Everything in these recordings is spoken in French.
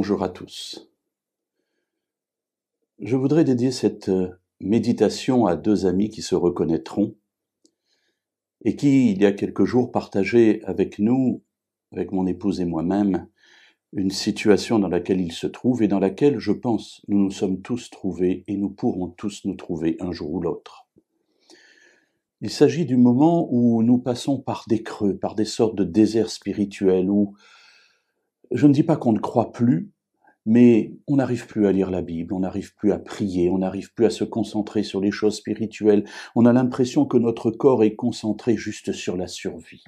Bonjour à tous. Je voudrais dédier cette euh, méditation à deux amis qui se reconnaîtront et qui, il y a quelques jours, partageaient avec nous, avec mon épouse et moi-même, une situation dans laquelle ils se trouvent et dans laquelle, je pense, nous nous sommes tous trouvés et nous pourrons tous nous trouver un jour ou l'autre. Il s'agit du moment où nous passons par des creux, par des sortes de déserts spirituels, où je ne dis pas qu'on ne croit plus, mais on n'arrive plus à lire la Bible, on n'arrive plus à prier, on n'arrive plus à se concentrer sur les choses spirituelles, on a l'impression que notre corps est concentré juste sur la survie.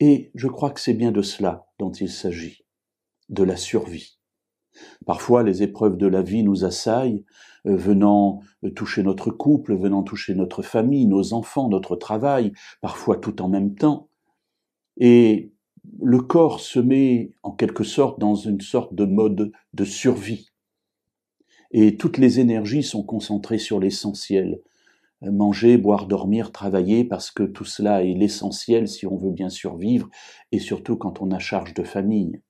Et je crois que c'est bien de cela dont il s'agit, de la survie. Parfois, les épreuves de la vie nous assaillent, euh, venant euh, toucher notre couple, venant toucher notre famille, nos enfants, notre travail, parfois tout en même temps. Et le corps se met en quelque sorte dans une sorte de mode de survie. Et toutes les énergies sont concentrées sur l'essentiel. Manger, boire, dormir, travailler, parce que tout cela est l'essentiel si on veut bien survivre, et surtout quand on a charge de famille.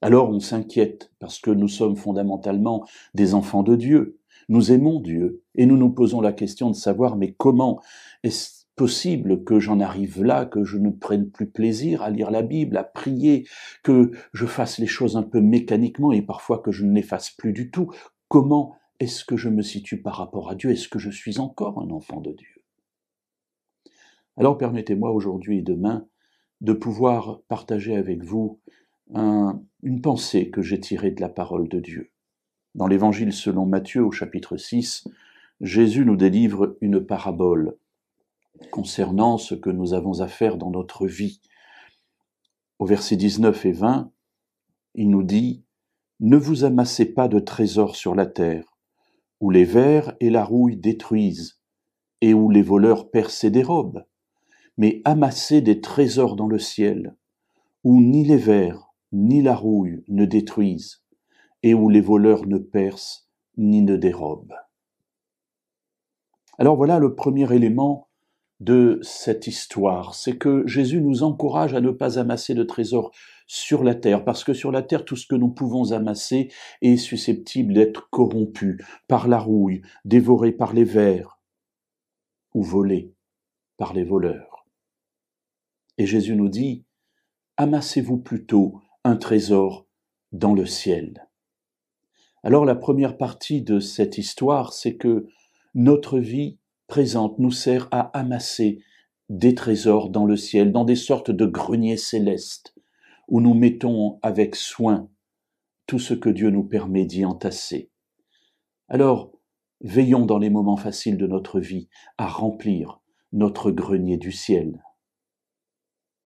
Alors on s'inquiète, parce que nous sommes fondamentalement des enfants de Dieu. Nous aimons Dieu, et nous nous posons la question de savoir, mais comment est-ce possible que j'en arrive là, que je ne prenne plus plaisir à lire la Bible, à prier, que je fasse les choses un peu mécaniquement et parfois que je ne les fasse plus du tout. Comment est-ce que je me situe par rapport à Dieu? Est-ce que je suis encore un enfant de Dieu? Alors permettez-moi aujourd'hui et demain de pouvoir partager avec vous une pensée que j'ai tirée de la parole de Dieu. Dans l'Évangile selon Matthieu au chapitre 6, Jésus nous délivre une parabole concernant ce que nous avons à faire dans notre vie. Au verset 19 et 20, il nous dit Ne vous amassez pas de trésors sur la terre, où les vers et la rouille détruisent, et où les voleurs percent et dérobent, mais amassez des trésors dans le ciel, où ni les vers ni la rouille ne détruisent, et où les voleurs ne percent ni ne dérobent. Alors voilà le premier élément de cette histoire, c'est que Jésus nous encourage à ne pas amasser de trésors sur la terre, parce que sur la terre, tout ce que nous pouvons amasser est susceptible d'être corrompu par la rouille, dévoré par les vers, ou volé par les voleurs. Et Jésus nous dit, amassez-vous plutôt un trésor dans le ciel. Alors la première partie de cette histoire, c'est que notre vie présente nous sert à amasser des trésors dans le ciel, dans des sortes de greniers célestes, où nous mettons avec soin tout ce que Dieu nous permet d'y entasser. Alors, veillons dans les moments faciles de notre vie à remplir notre grenier du ciel.